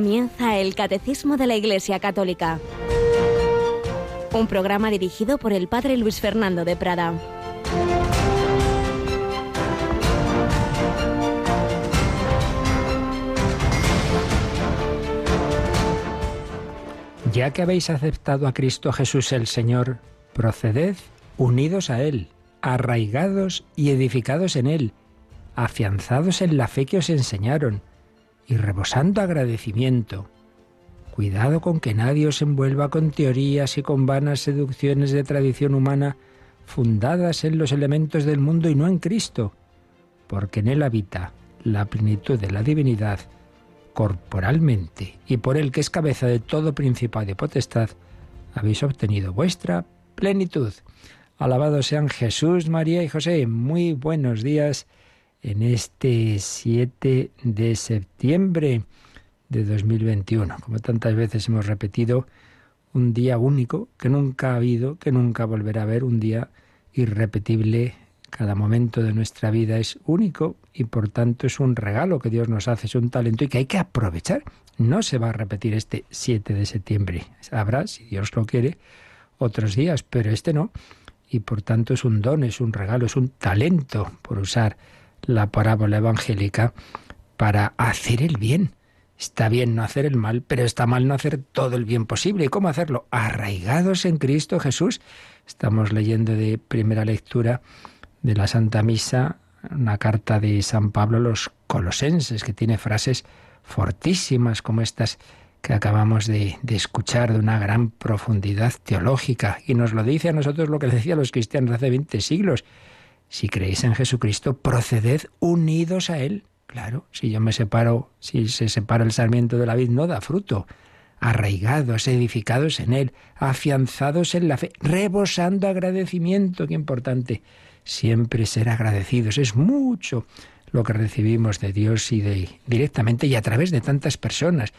Comienza el Catecismo de la Iglesia Católica. Un programa dirigido por el Padre Luis Fernando de Prada. Ya que habéis aceptado a Cristo Jesús el Señor, proceded unidos a Él, arraigados y edificados en Él, afianzados en la fe que os enseñaron y rebosando agradecimiento. Cuidado con que nadie os envuelva con teorías y con vanas seducciones de tradición humana fundadas en los elementos del mundo y no en Cristo, porque en Él habita la plenitud de la divinidad corporalmente, y por el que es cabeza de todo principado y potestad, habéis obtenido vuestra plenitud. Alabados sean Jesús, María y José. Muy buenos días en este 7 de septiembre de 2021. Como tantas veces hemos repetido, un día único que nunca ha habido, que nunca volverá a haber, un día irrepetible. Cada momento de nuestra vida es único y por tanto es un regalo que Dios nos hace, es un talento y que hay que aprovechar. No se va a repetir este 7 de septiembre. Habrá, si Dios lo quiere, otros días, pero este no. Y por tanto es un don, es un regalo, es un talento por usar la parábola evangélica para hacer el bien. Está bien no hacer el mal, pero está mal no hacer todo el bien posible. ¿Y cómo hacerlo? Arraigados en Cristo Jesús. Estamos leyendo de primera lectura de la Santa Misa una carta de San Pablo a los colosenses, que tiene frases fortísimas como estas que acabamos de, escuchar de una gran profundidad teológica. Y nos lo dice a nosotros lo que decía a los cristianos hace 20 siglos. Si creéis en Jesucristo, proceded unidos a Él. Claro, si yo me separo, si se separa el sarmiento de la vid, no da fruto. Arraigados, edificados en Él, afianzados en la fe, rebosando agradecimiento, qué importante. Siempre ser agradecidos es mucho lo que recibimos de Dios y de directamente y a través de tantas personas.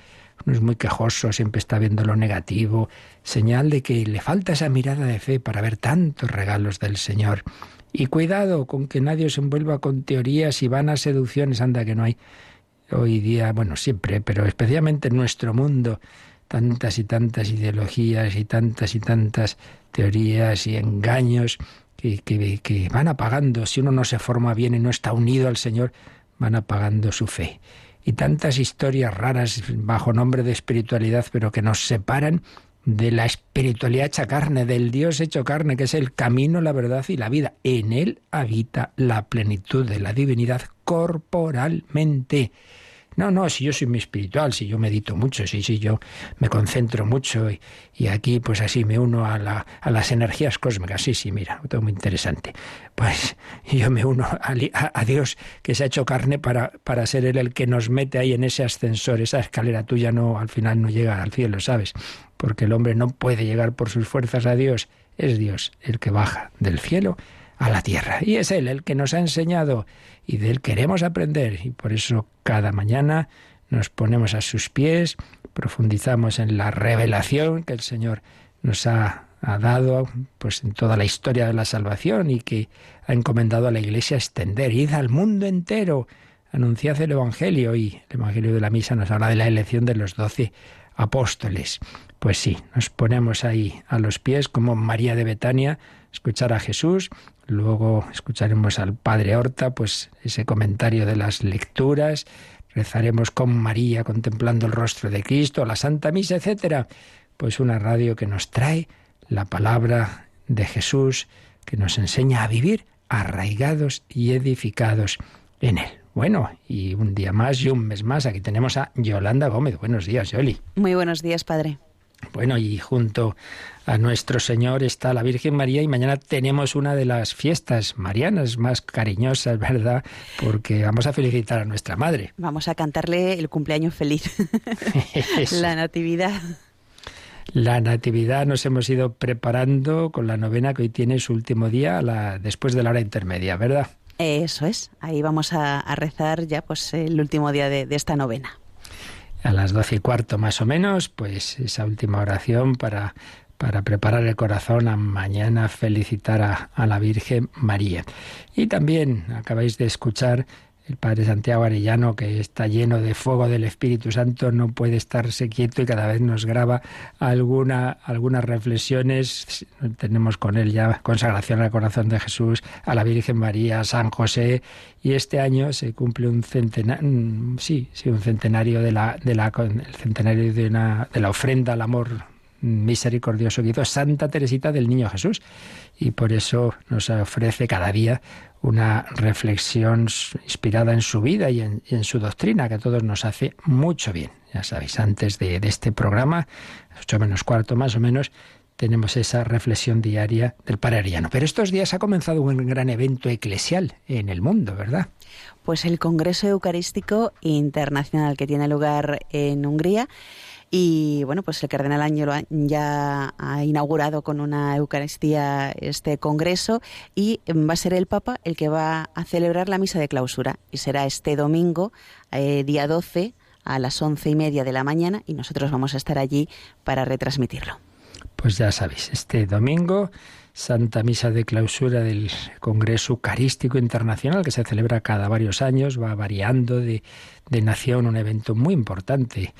Uno es muy quejoso, siempre está viendo lo negativo, señal de que le falta esa mirada de fe para ver tantos regalos del Señor. Y cuidado con que nadie se envuelva con teorías y vanas seducciones, anda que no hay hoy día, bueno, siempre, pero especialmente en nuestro mundo, tantas y tantas ideologías y tantas y tantas teorías y engaños que, que, van apagando, si uno no se forma bien y no está unido al Señor, van apagando su fe. Y tantas historias raras bajo nombre de espiritualidad, pero que nos separan de la espiritualidad hecha carne, del Dios hecho carne, que es el camino, la verdad y la vida. En Él habita la plenitud de la divinidad corporalmente. No, no, si yo soy muy espiritual, si yo medito mucho, si, si yo me concentro mucho y, aquí pues así me uno a, la, a, las energías cósmicas. Sí, sí, mira, todo muy interesante. Pues yo me uno a, a, Dios que se ha hecho carne para, para ser Él el que nos mete ahí en ese ascensor, esa escalera tuya no, al final no llega al cielo, ¿sabes? Porque el hombre no puede llegar por sus fuerzas a Dios. Es Dios el que baja del cielo a la tierra. Y es Él el que nos ha enseñado y de Él queremos aprender. Y por eso cada mañana nos ponemos a sus pies, profundizamos en la revelación que el Señor nos ha, dado pues en toda la historia de la salvación y que ha encomendado a la Iglesia extender. Id al mundo entero, anunciad el Evangelio y el Evangelio de la Misa nos habla de la elección de los doce apóstoles. Pues sí, nos ponemos ahí a los pies como María de Betania, escuchar a Jesús, luego escucharemos al Padre Horta, pues ese comentario de las lecturas, rezaremos con María contemplando el rostro de Cristo, la Santa Misa, etcétera. Pues una radio que nos trae la palabra de Jesús, que nos enseña a vivir arraigados y edificados en él. Bueno, y un día más y un mes más, aquí tenemos a Yolanda Gómez. Buenos días, Yoli. Muy buenos días, padre. Bueno, y junto a nuestro Señor está la Virgen María y mañana tenemos una de las fiestas marianas más cariñosas, ¿verdad? Porque vamos a felicitar a nuestra Madre. Vamos a cantarle el cumpleaños feliz. la Natividad. La Natividad nos hemos ido preparando con la novena que hoy tiene su último día la, después de la hora intermedia, ¿verdad? Eso es, ahí vamos a, rezar ya pues el último día de, esta novena a las doce y cuarto más o menos, pues esa última oración para, para preparar el corazón a mañana felicitar a, la Virgen María. Y también acabáis de escuchar el Padre Santiago Arellano, que está lleno de fuego del Espíritu Santo, no puede estarse quieto y cada vez nos graba alguna, algunas reflexiones. Tenemos con él ya consagración al corazón de Jesús, a la Virgen María, a San José, y este año se cumple un centenario, mm, sí, sí, un centenario de la, de la, el centenario de, una, de la ofrenda al amor misericordioso que Santa Teresita del Niño Jesús. Y por eso nos ofrece cada día una reflexión inspirada en su vida y en, su doctrina, que a todos nos hace mucho bien. Ya sabéis, antes de, este programa, ocho menos cuarto más o menos, tenemos esa reflexión diaria del Parariano. Pero estos días ha comenzado un gran evento eclesial en el mundo, ¿verdad? Pues el Congreso Eucarístico Internacional que tiene lugar en Hungría y bueno, pues el cardenal Ángelo ya ha inaugurado con una Eucaristía este congreso y va a ser el Papa el que va a celebrar la misa de clausura. Y será este domingo, eh, día 12, a las once y media de la mañana, y nosotros vamos a estar allí para retransmitirlo. Pues ya sabéis, este domingo. Santa Misa de Clausura del Congreso Eucarístico Internacional que se celebra cada varios años, va variando de, de nación, un evento muy importante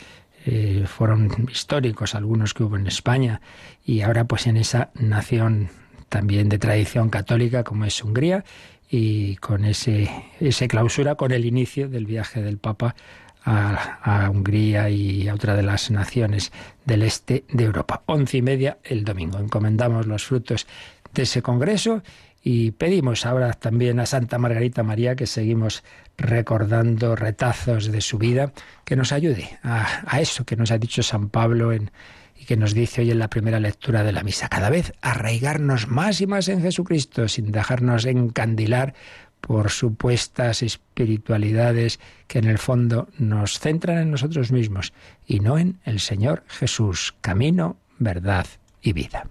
eh, fueron históricos algunos que hubo en España y ahora pues en esa nación también de tradición católica como es Hungría y con ese, ese clausura con el inicio del viaje del Papa a, a, Hungría y a otra de las naciones del este de Europa. Once y media el domingo. Encomendamos los frutos de ese congreso y pedimos ahora también a Santa Margarita María que seguimos recordando retazos de su vida, que nos ayude a, eso que nos ha dicho San Pablo en, y que nos dice hoy en la primera lectura de la misa. Cada vez arraigarnos más y más en Jesucristo sin dejarnos encandilar por supuestas espiritualidades que en el fondo nos centran en nosotros mismos y no en el Señor Jesús, camino, verdad y vida.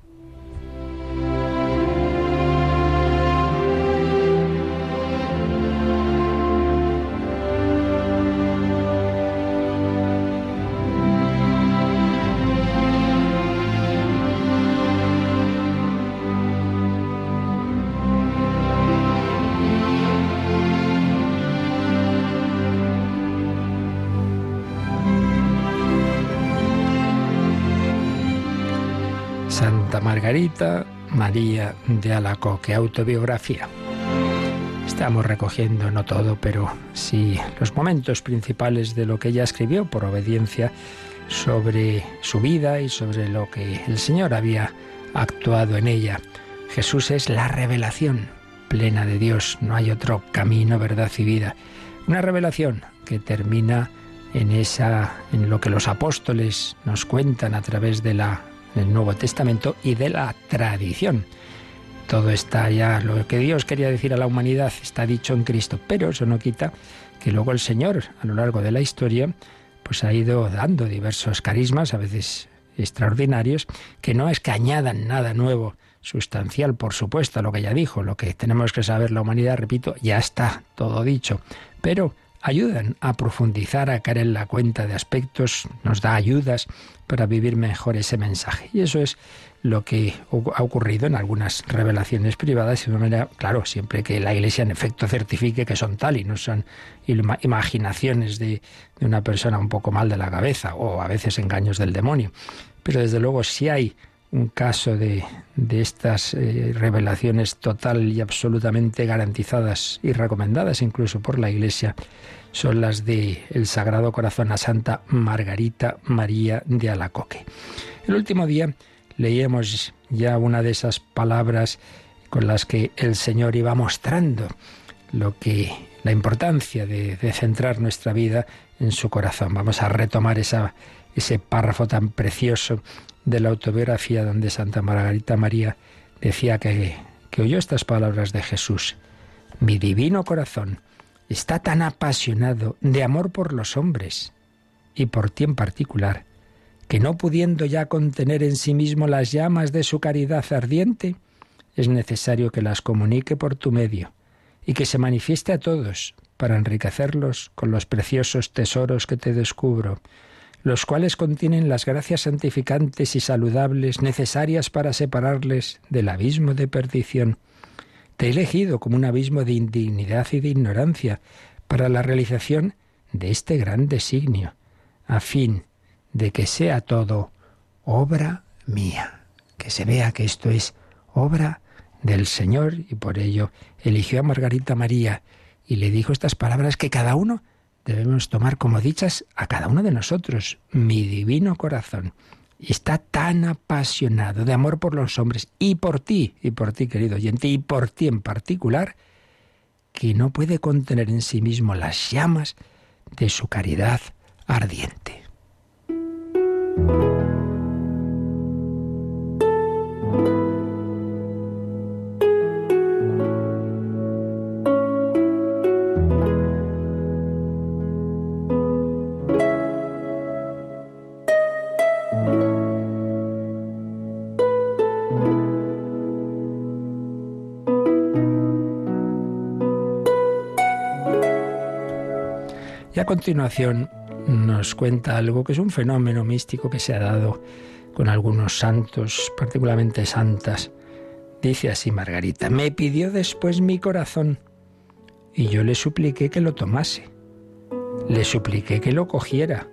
Margarita María de Alacoque, autobiografía. Estamos recogiendo no todo, pero sí los momentos principales de lo que ella escribió por obediencia sobre su vida y sobre lo que el Señor había actuado en ella. Jesús es la revelación plena de Dios, no hay otro camino, verdad y vida. Una revelación que termina en esa en lo que los apóstoles nos cuentan a través de la del Nuevo Testamento y de la tradición. Todo está ya, lo que Dios quería decir a la humanidad está dicho en Cristo, pero eso no quita que luego el Señor, a lo largo de la historia, pues ha ido dando diversos carismas, a veces extraordinarios, que no es que añadan nada nuevo, sustancial, por supuesto, a lo que ya dijo, lo que tenemos que saber la humanidad, repito, ya está todo dicho, pero ayudan a profundizar, a caer en la cuenta de aspectos, nos da ayudas para vivir mejor ese mensaje. Y eso es lo que ha ocurrido en algunas revelaciones privadas, de manera, claro, siempre que la Iglesia en efecto certifique que son tal y no son imaginaciones de, de una persona un poco mal de la cabeza o a veces engaños del demonio. Pero desde luego si hay un caso de, de estas eh, revelaciones total y absolutamente garantizadas y recomendadas incluso por la Iglesia son las de el Sagrado Corazón a Santa Margarita María de Alacoque. El último día leíamos ya una de esas palabras con las que el Señor iba mostrando lo que la importancia de, centrar nuestra vida en su corazón. Vamos a retomar ese párrafo tan precioso de la autobiografía donde Santa Margarita María decía que oyó estas palabras de Jesús. Mi divino corazón está tan apasionado de amor por los hombres y por ti en particular, que no pudiendo ya contener en sí mismo las llamas de su caridad ardiente, es necesario que las comunique por tu medio y que se manifieste a todos para enriquecerlos con los preciosos tesoros que te descubro los cuales contienen las gracias santificantes y saludables necesarias para separarles del abismo de perdición. Te he elegido como un abismo de indignidad y de ignorancia, para la realización de este gran designio, a fin de que sea todo obra mía, que se vea que esto es obra del Señor y por ello eligió a Margarita María y le dijo estas palabras que cada uno debemos tomar como dichas a cada uno de nosotros. Mi divino corazón está tan apasionado de amor por los hombres y por ti, y por ti querido oyente, y por ti en particular, que no puede contener en sí mismo las llamas de su caridad ardiente. A continuación nos cuenta algo que es un fenómeno místico que se ha dado con algunos santos, particularmente santas. Dice así Margarita, me pidió después mi corazón y yo le supliqué que lo tomase. Le supliqué que lo cogiera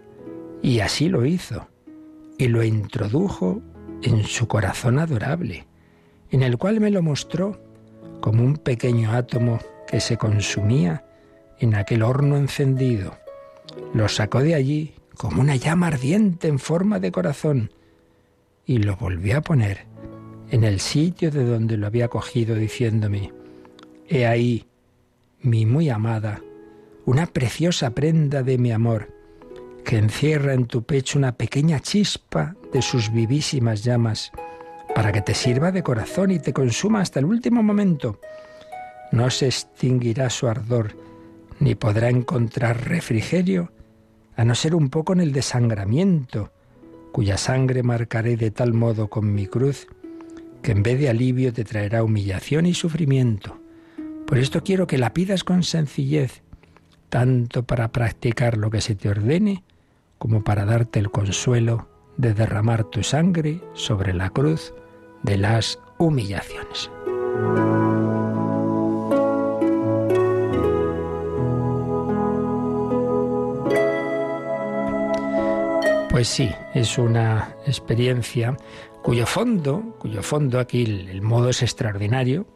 y así lo hizo y lo introdujo en su corazón adorable, en el cual me lo mostró como un pequeño átomo que se consumía en aquel horno encendido. Lo sacó de allí como una llama ardiente en forma de corazón y lo volvió a poner en el sitio de donde lo había cogido diciéndome, He ahí, mi muy amada, una preciosa prenda de mi amor, que encierra en tu pecho una pequeña chispa de sus vivísimas llamas, para que te sirva de corazón y te consuma hasta el último momento. No se extinguirá su ardor, ni podrá encontrar refrigerio, a no ser un poco en el desangramiento, cuya sangre marcaré de tal modo con mi cruz, que en vez de alivio te traerá humillación y sufrimiento. Por esto quiero que la pidas con sencillez, tanto para practicar lo que se te ordene, como para darte el consuelo de derramar tu sangre sobre la cruz de las humillaciones. Pues sí, es una experiencia cuyo fondo, cuyo fondo aquí el, modo es extraordinario,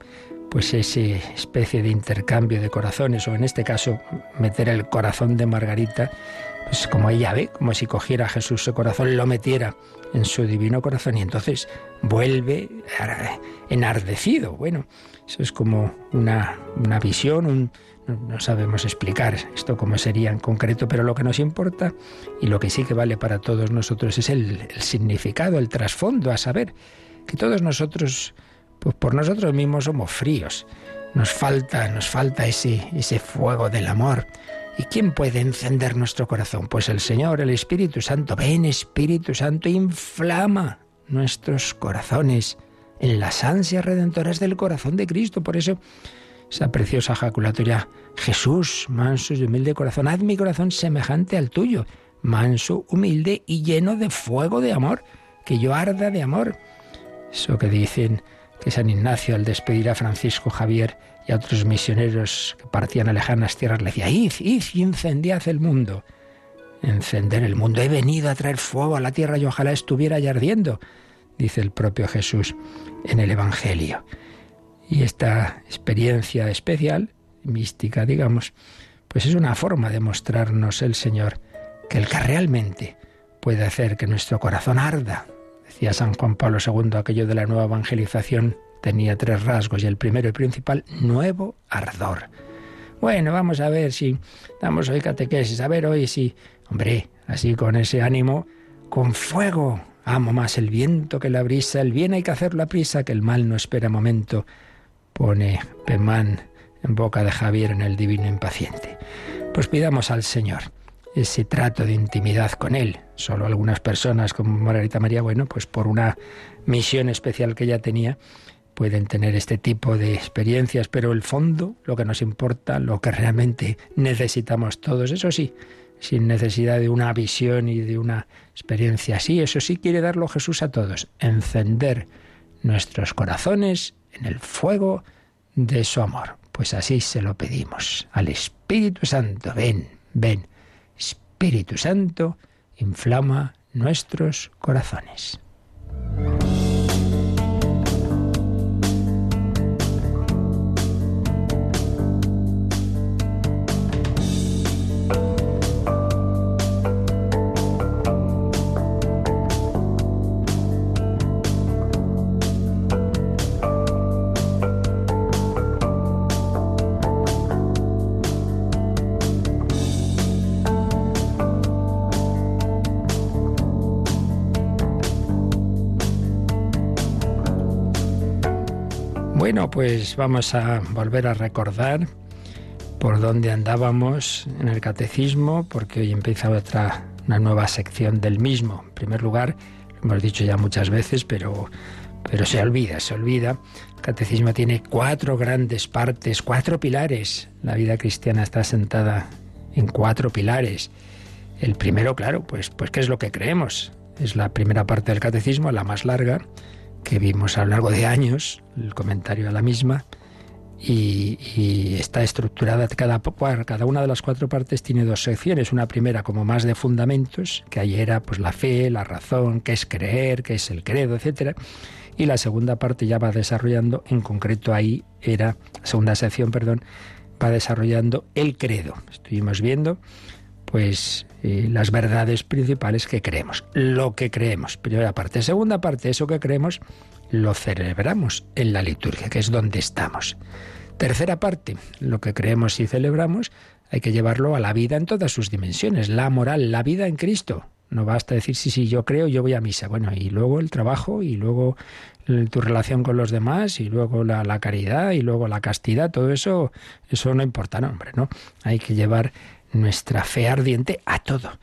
pues esa especie de intercambio de corazones, o en este caso meter el corazón de Margarita, pues como ella ve, como si cogiera a Jesús su corazón, lo metiera en su divino corazón y entonces vuelve enardecido. Bueno, eso es como una, una visión, un, no, sabemos explicar esto cómo sería en concreto, pero lo que nos importa y lo que sí que vale para todos nosotros es el, significado, el trasfondo, a saber que todos nosotros, pues por nosotros mismos somos fríos. Nos falta, nos falta ese, ese fuego del amor. ¿Y quién puede encender nuestro corazón? Pues el Señor, el Espíritu Santo. Ven, Espíritu Santo, inflama nuestros corazones en las ansias redentoras del corazón de Cristo. Por eso esa preciosa ejaculatoria, Jesús, manso y humilde corazón, haz mi corazón semejante al tuyo, manso, humilde y lleno de fuego de amor, que yo arda de amor. Eso que dicen que San Ignacio al despedir a Francisco Javier y a otros misioneros que partían a lejanas tierras le decía, id, id y el mundo. Encender el mundo. He venido a traer fuego a la tierra y ojalá estuviera ya ardiendo, dice el propio Jesús en el Evangelio. Y esta experiencia especial, mística, digamos, pues es una forma de mostrarnos el Señor que el que realmente puede hacer que nuestro corazón arda. Decía San Juan Pablo II, aquello de la nueva evangelización tenía tres rasgos y el primero y principal, nuevo ardor. Bueno, vamos a ver si damos hoy catequesis, a ver hoy si, hombre, así con ese ánimo, con fuego. Amo más el viento que la brisa, el bien hay que hacerlo a prisa, que el mal no espera momento pone Pemán en boca de Javier en el Divino Impaciente. Pues pidamos al Señor ese trato de intimidad con Él. Solo algunas personas como Margarita María, bueno, pues por una misión especial que ella tenía, pueden tener este tipo de experiencias, pero el fondo, lo que nos importa, lo que realmente necesitamos todos, eso sí, sin necesidad de una visión y de una experiencia así, eso sí quiere darlo Jesús a todos, encender nuestros corazones en el fuego de su amor. Pues así se lo pedimos al Espíritu Santo. Ven, ven. Espíritu Santo, inflama nuestros corazones. Pues vamos a volver a recordar por dónde andábamos en el catecismo, porque hoy empieza otra, nueva sección del mismo. En primer lugar, lo hemos dicho ya muchas veces, pero, pero se olvida, se olvida. El catecismo tiene cuatro grandes partes, cuatro pilares. La vida cristiana está sentada en cuatro pilares. El primero, claro, pues, pues ¿qué es lo que creemos? Es la primera parte del catecismo, la más larga que vimos a lo largo de años, el comentario a la misma, y, está estructurada, cada, cada una de las cuatro partes tiene dos secciones, una primera como más de fundamentos, que ahí era pues la fe, la razón, qué es creer, qué es el credo, etcétera, y la segunda parte ya va desarrollando, en concreto ahí era, segunda sección, perdón, va desarrollando el credo. Estuvimos viendo pues eh, las verdades principales que creemos, lo que creemos. Primera parte. Segunda parte, eso que creemos lo celebramos en la liturgia, que es donde estamos. Tercera parte, lo que creemos y celebramos hay que llevarlo a la vida en todas sus dimensiones, la moral, la vida en Cristo. No basta decir, sí, sí, yo creo, yo voy a misa. Bueno, y luego el trabajo, y luego tu relación con los demás, y luego la, la caridad, y luego la castidad, todo eso, eso no importa, no, hombre, ¿no? Hay que llevar nuestra fe ardiente a todo.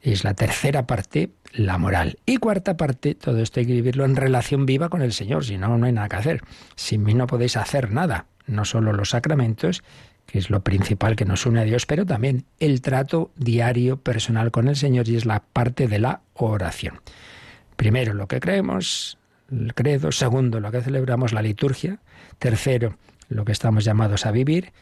Es la tercera parte, la moral. Y cuarta parte, todo esto hay que vivirlo en relación viva con el Señor, si no, no hay nada que hacer. Sin mí no podéis hacer nada, no solo los sacramentos, que es lo principal que nos une a Dios, pero también el trato diario personal con el Señor y es la parte de la oración. Primero, lo que creemos, el credo. Segundo, lo que celebramos, la liturgia. Tercero, lo que estamos llamados a vivir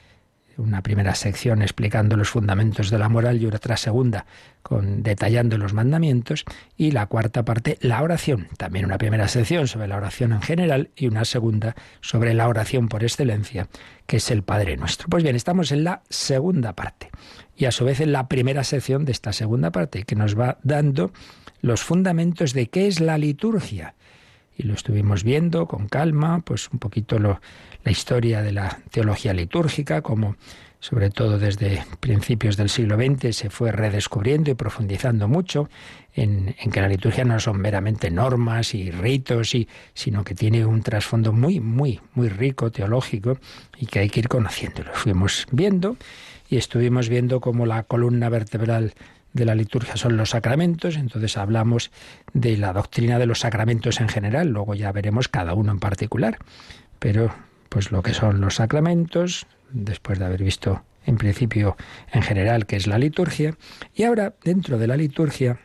una primera sección explicando los fundamentos de la moral y otra segunda con detallando los mandamientos y la cuarta parte la oración, también una primera sección sobre la oración en general y una segunda sobre la oración por excelencia, que es el Padre Nuestro. Pues bien, estamos en la segunda parte. Y a su vez en la primera sección de esta segunda parte que nos va dando los fundamentos de qué es la liturgia y lo estuvimos viendo con calma, pues un poquito lo, la historia de la teología litúrgica, como sobre todo desde principios del siglo XX se fue redescubriendo y profundizando mucho en, que la liturgia no son meramente normas y ritos, y, sino que tiene un trasfondo muy, muy, muy rico teológico y que hay que ir conociendo. Lo fuimos viendo y estuvimos viendo cómo la columna vertebral de la liturgia son los sacramentos, entonces hablamos de la doctrina de los sacramentos en general, luego ya veremos cada uno en particular, pero pues lo que son los sacramentos, después de haber visto en principio en general qué es la liturgia, y ahora dentro de la liturgia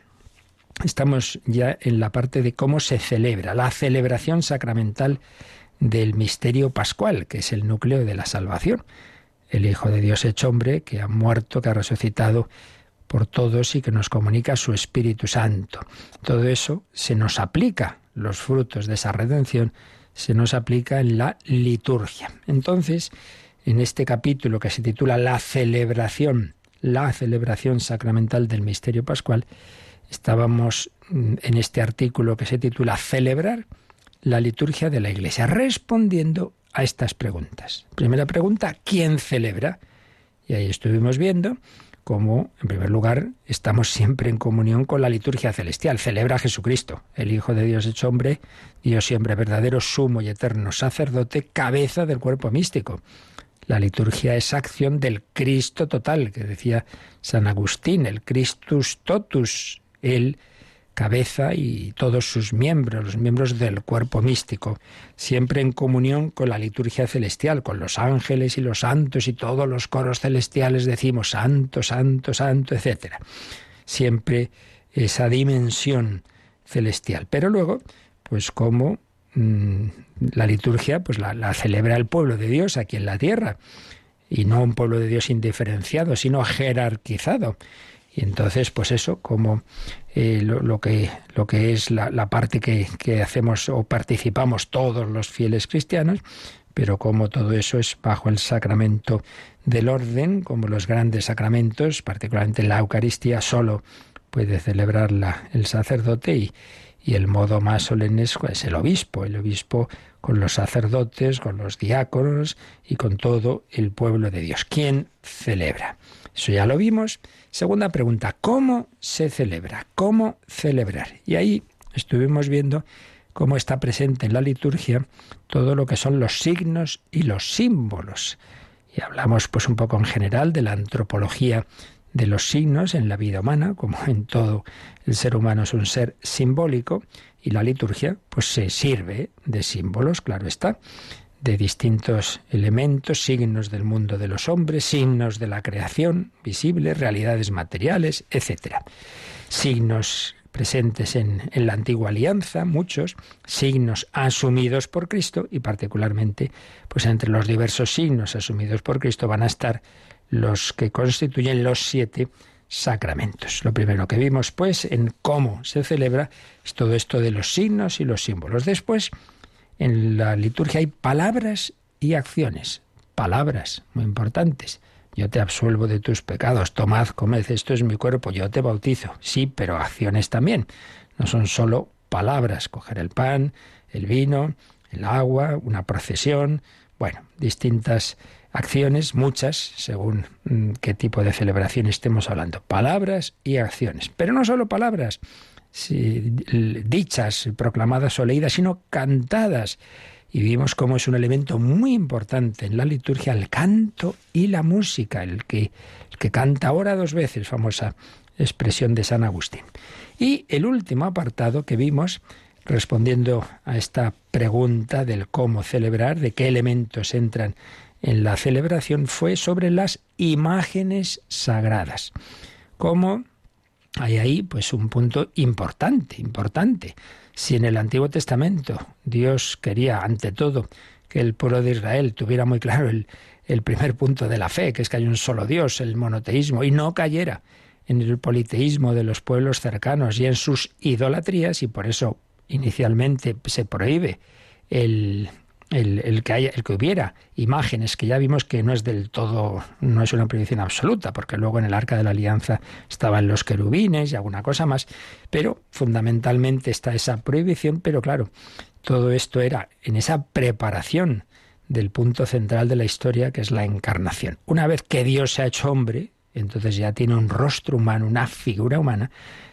estamos ya en la parte de cómo se celebra, la celebración sacramental del misterio pascual, que es el núcleo de la salvación. El Hijo de Dios hecho hombre, que ha muerto, que ha resucitado por todos y que nos comunica su Espíritu Santo. Todo eso se nos aplica, los frutos de esa redención se nos aplica en la liturgia. Entonces, en este capítulo que se titula La celebración, la celebración sacramental del misterio pascual, estábamos mm, en este artículo que se titula Celebrar la liturgia de la Iglesia, respondiendo a estas preguntas. Primera pregunta, ¿quién celebra? Y ahí estuvimos viendo como, en primer lugar, estamos siempre en comunión con la liturgia celestial. Celebra a Jesucristo, el Hijo de Dios hecho hombre, Dios siempre verdadero, sumo y eterno sacerdote, cabeza del cuerpo místico. La liturgia es acción del Cristo total, que decía San Agustín, el Christus totus, el cabeza y todos sus miembros, los miembros del cuerpo místico, siempre en comunión con la liturgia celestial, con los ángeles y los santos y todos los coros celestiales decimos santo, santo, santo, etc. Siempre esa dimensión celestial. Pero luego, pues como mm, la liturgia pues la, celebra el pueblo de Dios aquí en la tierra y no un pueblo de Dios indiferenciado, sino jerarquizado. Y entonces, pues eso, como eh, lo, que, lo que es la, parte que, que, hacemos o participamos todos los fieles cristianos, pero como todo eso es bajo el sacramento del orden, como los grandes sacramentos, particularmente la Eucaristía, solo puede celebrarla el sacerdote y, y el modo más solemne es el obispo, el obispo con los sacerdotes, con los diáconos y con todo el pueblo de Dios. ¿Quién celebra? Eso ya lo vimos. Segunda pregunta, ¿cómo se celebra? ¿Cómo celebrar? Y ahí estuvimos viendo cómo está presente en la liturgia todo lo que son los signos y los símbolos. Y hablamos pues un poco en general de la antropología de los signos en la vida humana, como en todo el ser humano es un ser simbólico, y la liturgia pues se sirve de símbolos, claro está, de distintos elementos, signos del mundo de los hombres, signos de la creación visibles, realidades materiales, etc. Signos presentes en, en, la antigua alianza, muchos signos asumidos por Cristo y particularmente, pues entre los diversos signos asumidos por Cristo van a estar los que constituyen los siete sacramentos. Lo primero que vimos, pues, en cómo se celebra es todo esto de los signos y los símbolos. Después, en la liturgia hay palabras y acciones. Palabras muy importantes. Yo te absuelvo de tus pecados, tomad, comed, esto es mi cuerpo, yo te bautizo. Sí, pero acciones también. No son solo palabras, coger el pan, el vino, el agua, una procesión, bueno, distintas acciones, muchas, según mm, qué tipo de celebración estemos hablando. Palabras y acciones. Pero no solo palabras dichas, proclamadas o leídas, sino cantadas. Y vimos cómo es un elemento muy importante en la liturgia el canto y la música, el que, el que canta ahora dos veces, famosa expresión de San Agustín. Y el último apartado que vimos, respondiendo a esta pregunta del cómo celebrar, de qué elementos entran en la celebración fue sobre las imágenes sagradas. Como hay ahí pues un punto importante, importante. Si en el Antiguo Testamento Dios quería ante todo que el pueblo de Israel tuviera muy claro el, el primer punto de la fe, que es que hay un solo Dios, el monoteísmo, y no cayera en el politeísmo de los pueblos cercanos y en sus idolatrías, y por eso inicialmente se prohíbe el, el, que haya, el que hubiera imágenes, que ya vimos que no es del todo, no es una prohibición absoluta, porque luego en el arca de la alianza estaban los querubines y alguna cosa más, pero fundamentalmente está esa prohibición, pero claro, todo esto era en esa preparación del punto central de la historia, que es la encarnación. Una vez que Dios se ha hecho hombre, entonces ya tiene un rostro humano, una figura humana,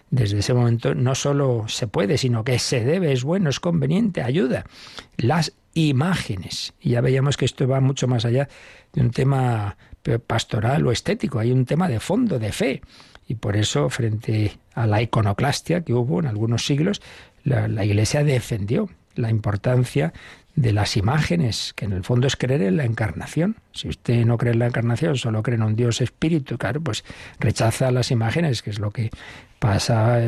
desde ese momento no solo se puede, sino que se debe, es bueno, es conveniente, ayuda. Las imágenes. Y ya veíamos que esto va mucho más allá de un tema pastoral o estético, hay un tema de fondo, de fe. Y por eso, frente a la iconoclastia que hubo en algunos siglos, la, la Iglesia defendió la importancia de las imágenes, que en el fondo es creer en la encarnación. Si usted no cree en la encarnación, solo cree en un Dios espíritu, claro, pues rechaza las imágenes, que es lo que pasa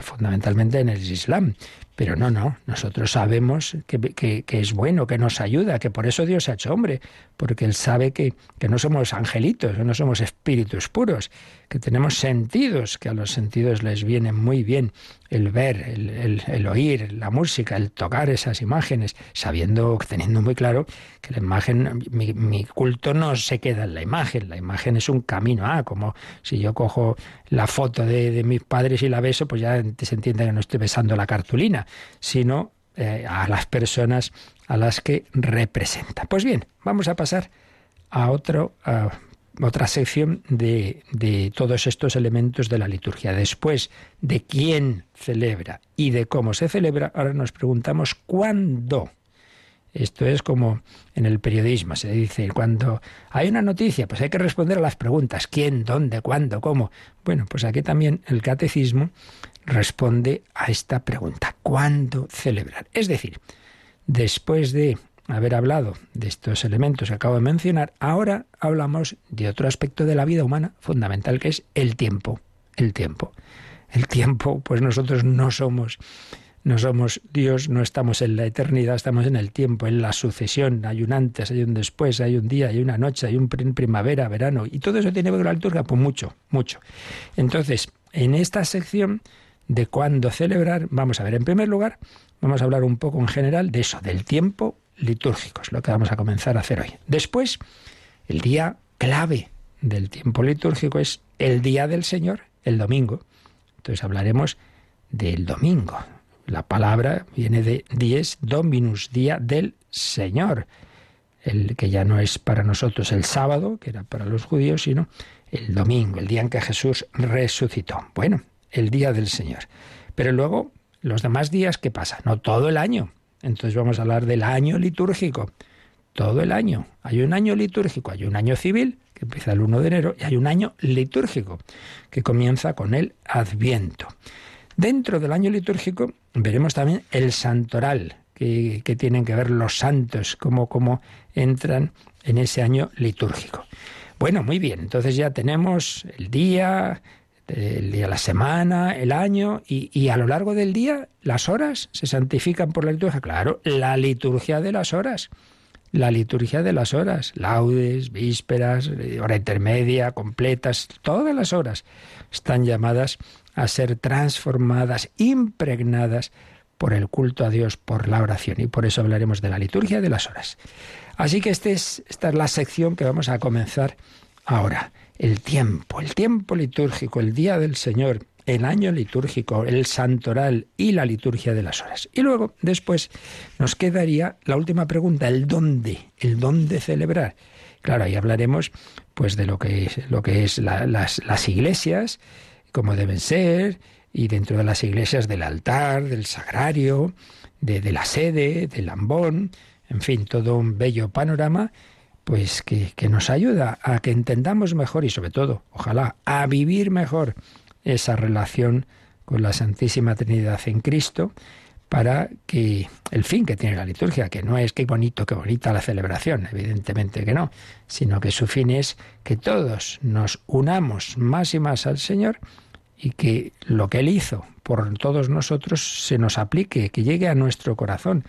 fundamentalmente en el Islam. Pero no, no, nosotros sabemos que, es bueno, que nos ayuda, que por eso Dios ha hecho hombre, porque Él sabe que, que no somos angelitos, que no somos espíritus puros, que tenemos sentidos, que a los sentidos les viene muy bien el ver, el, oír, la música, el tocar esas imágenes, sabiendo, teniendo muy claro que la imagen, mi, culto no se queda en la imagen, la imagen es un camino, ah, como si yo cojo la foto de, de mis padres y la beso, pues ya se entiende que no estoy besando la cartulina, sino eh, a las personas a las que representa. Pues bien, vamos a pasar a otro otra sección de, de, todos estos elementos de la liturgia. Después de quién celebra y de cómo se celebra, ahora nos preguntamos cuándo. Esto es como en el periodismo, se dice, cuando hay una noticia, pues hay que responder a las preguntas, quién, dónde, cuándo, cómo. Bueno, pues aquí también el catecismo responde a esta pregunta, ¿cuándo celebrar? Es decir, después de haber hablado de estos elementos que acabo de mencionar, ahora hablamos de otro aspecto de la vida humana fundamental, que es el tiempo. El tiempo. El tiempo, pues nosotros no somos no somos Dios, no estamos en la eternidad, estamos en el tiempo, en la sucesión. Hay un antes, hay un después, hay un día, hay una noche, hay un primavera, verano. Y todo eso tiene que ver la liturgia, pues mucho, mucho. Entonces, en esta sección de cuándo celebrar, vamos a ver, en primer lugar, vamos a hablar un poco en general de eso, del tiempo litúrgico, es lo que vamos a comenzar a hacer hoy. Después, el día clave del tiempo litúrgico es el día del Señor, el domingo. Entonces hablaremos del domingo, la palabra viene de dies dominus, día del Señor, el que ya no es para nosotros el sábado, que era para los judíos, sino el domingo, el día en que Jesús resucitó. Bueno, el día del Señor. Pero luego, los demás días, ¿qué pasa? No todo el año. Entonces vamos a hablar del año litúrgico. Todo el año. Hay un año litúrgico, hay un año civil, que empieza el 1 de enero, y hay un año litúrgico, que comienza con el Adviento. Dentro del año litúrgico veremos también el santoral, que, tienen que ver los santos, cómo, cómo entran en ese año litúrgico. Bueno, muy bien, entonces ya tenemos el día, el día, la semana, el año, y, y, a lo largo del día las horas se santifican por la liturgia. Claro, la liturgia de las horas. La liturgia de las horas, laudes, vísperas, eh, hora intermedia, completas, todas las horas están llamadas a ser transformadas, impregnadas por el culto a Dios, por la oración. Y por eso hablaremos de la liturgia de las horas. Así que este es, esta es la sección que vamos a comenzar ahora. El tiempo, el tiempo litúrgico, el día del Señor, el año litúrgico, el santoral y la liturgia de las horas. Y luego, después, nos quedaría la última pregunta, el dónde, el dónde celebrar. Claro, ahí hablaremos pues de lo que es, lo que es las, las iglesias, como deben ser, y dentro de las iglesias del altar, del sagrario, de, la sede, del lambón, en fin, todo un bello panorama, pues que, que nos ayuda a que entendamos mejor y sobre todo, ojalá, a vivir mejor esa relación con la Santísima Trinidad en Cristo, para que el fin que tiene la liturgia, que no es qué bonito, qué bonita la celebración, evidentemente que no, sino que su fin es que todos nos unamos más y más al Señor y que lo que Él hizo por todos nosotros se nos aplique, que llegue a nuestro corazón,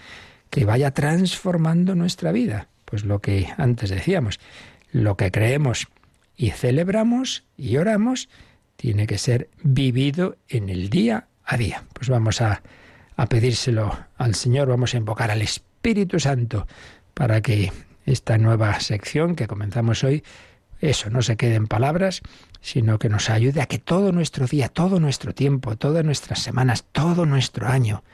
que vaya transformando nuestra vida. Pues lo que antes decíamos, lo que creemos y celebramos y oramos tiene que ser vivido en el día a día. Pues vamos a, a pedírselo al Señor, vamos a invocar al Espíritu Santo para que esta nueva sección que comenzamos hoy, eso no se quede en palabras, sino que nos ayude a que todo nuestro día, todo nuestro tiempo, todas nuestras semanas, todo nuestro año,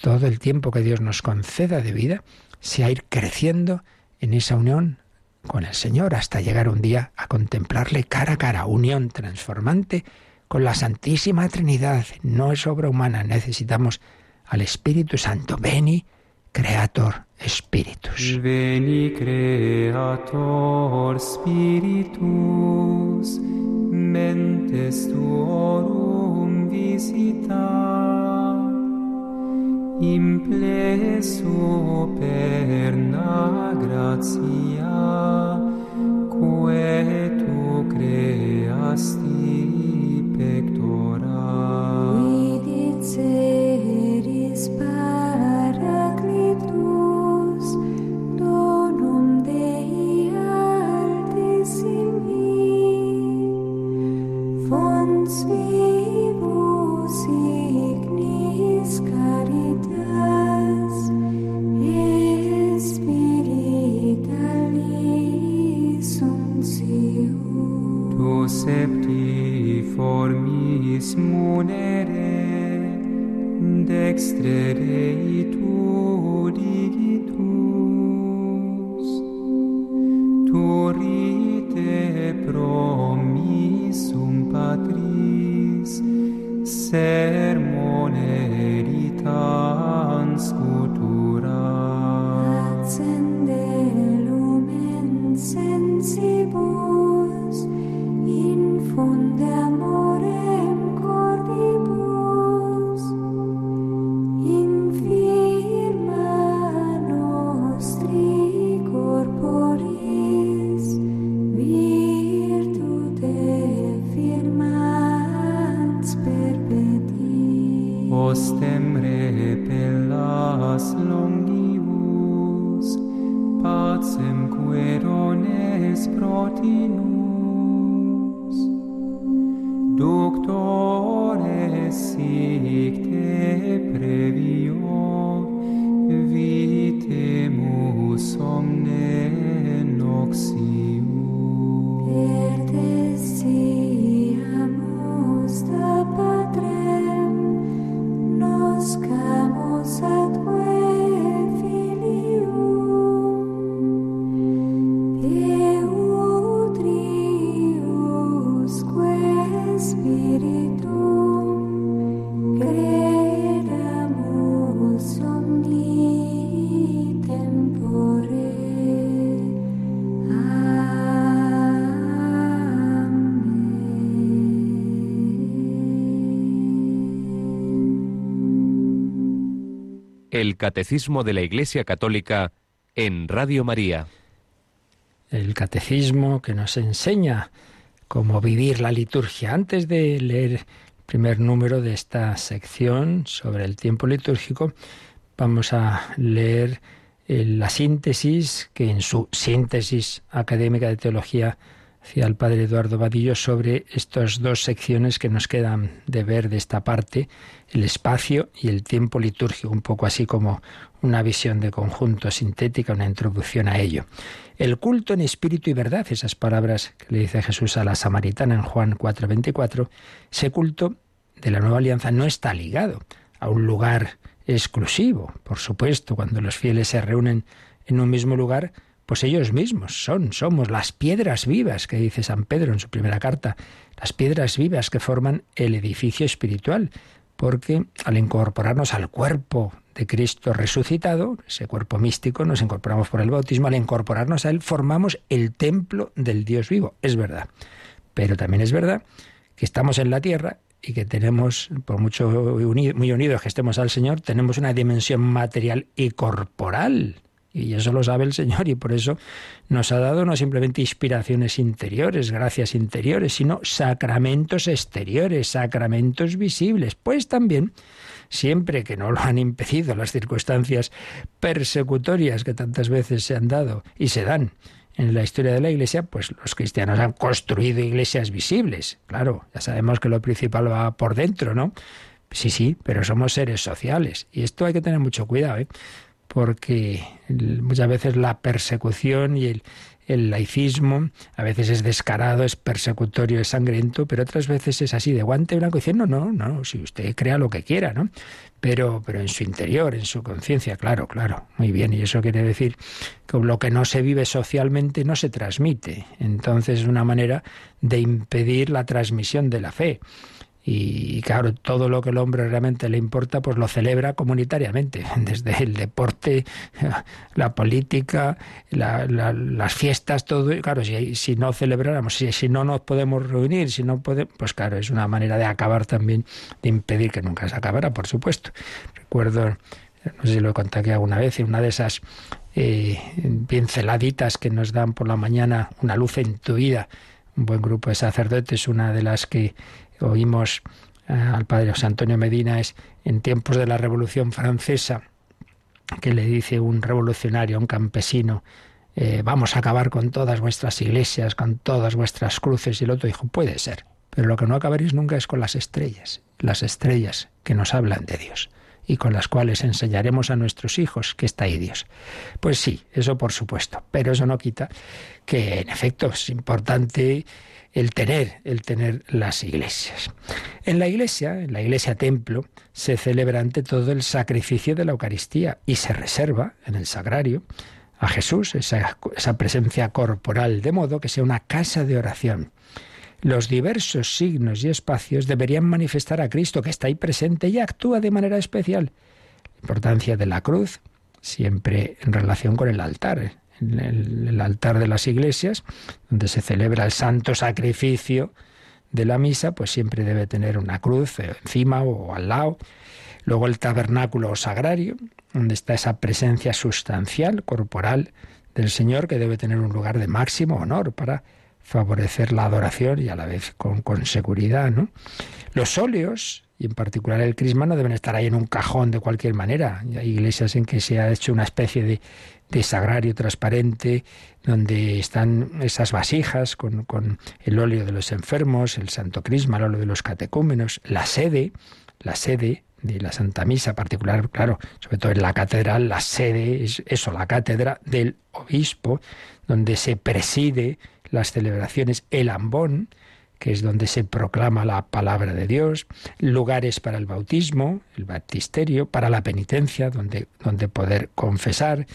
todo el tiempo que Dios nos conceda de vida, sea ir creciendo en esa unión con el Señor hasta llegar un día a contemplarle cara a cara, unión transformante con la Santísima Trinidad. No es obra humana, necesitamos al Espíritu Santo. Veni, Creator Spiritus. Veni, Creator Spiritus. mentes tuorum imple superna gratia quae tu creasti pectora. Vidi ceris paraclitus donum Dei altissimi fons Dies monere dextre rei tuo digitus turite promissum patris se El Catecismo de la Iglesia Católica en Radio María. El catecismo que nos enseña cómo vivir la liturgia. Antes de leer el primer número de esta sección sobre el tiempo litúrgico, vamos a leer eh, la síntesis que en su síntesis académica de teología hacía el padre Eduardo Vadillo sobre estas dos secciones que nos quedan de ver de esta parte, el espacio y el tiempo litúrgico, un poco así como una visión de conjunto sintética, una introducción a ello. El culto en espíritu y verdad, esas palabras que le dice Jesús a la samaritana en Juan 4:24, ese culto de la nueva alianza no está ligado a un lugar exclusivo. Por supuesto, cuando los fieles se reúnen en un mismo lugar, pues ellos mismos son, somos las piedras vivas que dice San Pedro en su primera carta, las piedras vivas que forman el edificio espiritual, porque al incorporarnos al cuerpo de Cristo resucitado, ese cuerpo místico, nos incorporamos por el bautismo, al incorporarnos a Él formamos el templo del Dios vivo, es verdad. Pero también es verdad que estamos en la tierra y que tenemos, por mucho muy unidos que estemos al Señor, tenemos una dimensión material y corporal. Y eso lo sabe el Señor y por eso nos ha dado no simplemente inspiraciones interiores, gracias interiores, sino sacramentos exteriores, sacramentos visibles. Pues también, siempre que no lo han impedido las circunstancias persecutorias que tantas veces se han dado y se dan en la historia de la Iglesia, pues los cristianos han construido iglesias visibles. Claro, ya sabemos que lo principal va por dentro, ¿no? Sí, sí, pero somos seres sociales. Y esto hay que tener mucho cuidado, ¿eh? Porque muchas veces la persecución y el, el, laicismo a veces es descarado, es persecutorio, es sangriento, pero otras veces es así de guante blanco diciendo no, no, no, si usted crea lo que quiera, ¿no? Pero, pero en su interior, en su conciencia, claro, claro, muy bien. Y eso quiere decir que lo que no se vive socialmente no se transmite. Entonces es una manera de impedir la transmisión de la fe. Y claro, todo lo que el hombre realmente le importa, pues lo celebra comunitariamente, desde el deporte, la política, la, la, las fiestas, todo. Y claro, si, si no celebráramos, si, si, no nos podemos reunir, si no podemos, pues claro, es una manera de acabar también, de impedir que nunca se acabara, por supuesto. Recuerdo, no sé si lo he contado aquí alguna vez, una de esas eh, pinceladitas que nos dan por la mañana una luz en tu vida, un buen grupo de sacerdotes, una de las que oímos eh, al padre José Antonio Medina es en tiempos de la Revolución Francesa, que le dice un revolucionario, un campesino, eh, vamos a acabar con todas vuestras iglesias, con todas vuestras cruces. Y el otro dijo, puede ser, pero lo que no acabaréis nunca es con las estrellas, las estrellas que nos hablan de Dios y con las cuales enseñaremos a nuestros hijos que está ahí Dios. Pues sí, eso por supuesto, pero eso no quita que en efecto es importante el tener, el tener las iglesias. En la iglesia, en la iglesia templo, se celebra ante todo el sacrificio de la Eucaristía y se reserva en el sagrario a Jesús, esa, esa presencia corporal, de modo que sea una casa de oración. Los diversos signos y espacios deberían manifestar a Cristo que está ahí presente y actúa de manera especial. La importancia de la cruz, siempre en relación con el altar, el, el, altar de las iglesias, donde se celebra el santo sacrificio de la misa, pues siempre debe tener una cruz encima o al lado. Luego el tabernáculo o sagrario, donde está esa presencia sustancial, corporal del Señor, que debe tener un lugar de máximo honor para favorecer la adoración y a la vez con, con seguridad. ¿no? Los óleos y en particular el crisma no deben estar ahí en un cajón de cualquier manera. Hay iglesias en que se ha hecho una especie de, de sagrario transparente donde están esas vasijas con, con el óleo de los enfermos, el santo crisma, el óleo de los catecúmenos, la sede, la sede de la Santa Misa particular, claro, sobre todo en la catedral, la sede es eso, la cátedra del obispo, donde se preside las celebraciones, el ambón, que es donde se proclama la palabra de Dios, lugares para el bautismo, el baptisterio, para la penitencia, donde, donde poder confesar.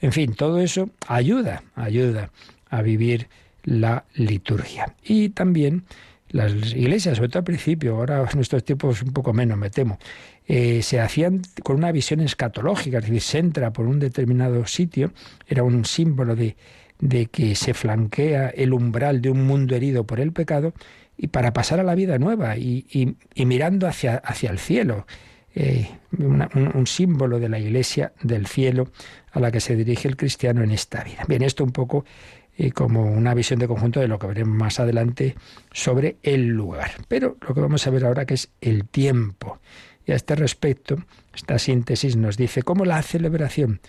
En fin, todo eso ayuda, ayuda a vivir la liturgia. Y también las iglesias, sobre todo al principio, ahora en nuestros tiempos un poco menos, me temo, eh, se hacían con una visión escatológica, es decir, se entra por un determinado sitio, era un símbolo de, de que se flanquea el umbral de un mundo herido por el pecado y para pasar a la vida nueva y, y, mirando hacia, hacia el cielo. Eh, un, símbolo de la iglesia del cielo a la que se dirige el cristiano en esta vida. Bien, esto un poco eh, como una visión de conjunto de lo que veremos más adelante sobre el lugar. Pero lo que vamos a ver ahora que es el tiempo. Y a este respecto, esta síntesis nos dice cómo la celebración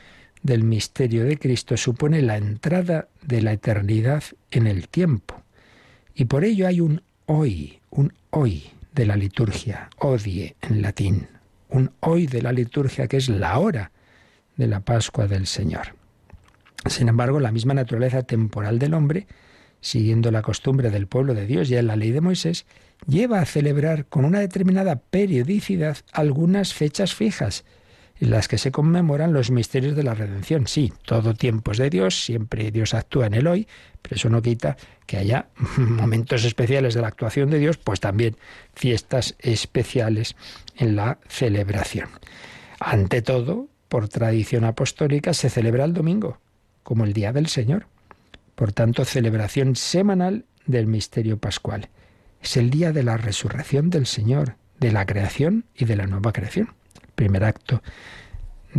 del misterio de Cristo supone la entrada de la eternidad en el tiempo. Y por ello hay un hoy, un hoy de la liturgia, odie en latín, un hoy de la liturgia que es la hora de la Pascua del Señor. Sin embargo, la misma naturaleza temporal del hombre, siguiendo la costumbre del pueblo de Dios y en la ley de Moisés, lleva a celebrar con una determinada periodicidad algunas fechas fijas, en las que se conmemoran los misterios de la redención. Sí, todo tiempo es de Dios, siempre Dios actúa en el hoy, pero eso no quita que haya momentos especiales de la actuación de Dios, pues también fiestas especiales en la celebración. Ante todo, por tradición apostólica, se celebra el domingo, como el Día del Señor. Por tanto, celebración semanal del misterio pascual. Es el día de la resurrección del Señor, de la creación y de la nueva creación primer acto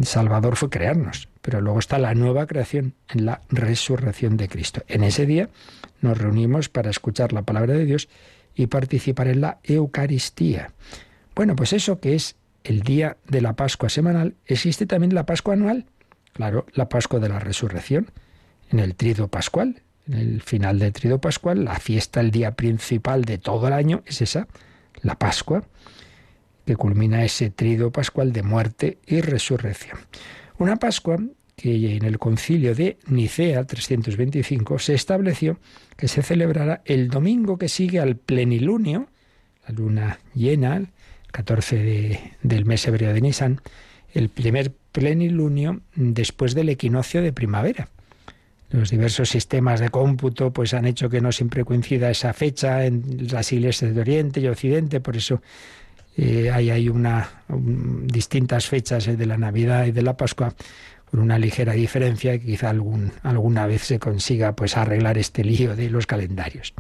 salvador fue crearnos, pero luego está la nueva creación en la resurrección de Cristo. En ese día nos reunimos para escuchar la palabra de Dios y participar en la Eucaristía. Bueno, pues eso que es el día de la Pascua semanal, existe también la Pascua anual. Claro, la Pascua de la Resurrección, en el trido pascual, en el final del trido pascual, la fiesta, el día principal de todo el año es esa, la Pascua que culmina ese trido pascual de muerte y resurrección. Una Pascua que en el concilio de Nicea 325 se estableció que se celebrará el domingo que sigue al plenilunio, la luna llena, el 14 del mes hebreo de Nisan, el primer plenilunio después del equinoccio de primavera. Los diversos sistemas de cómputo pues han hecho que no siempre coincida esa fecha en las iglesias de Oriente y Occidente, por eso eh, hay, una, distintas fechas eh, de la Navidad y de la Pascua con una ligera diferencia que quizá algún, alguna vez se consiga pues arreglar este lío de los calendarios.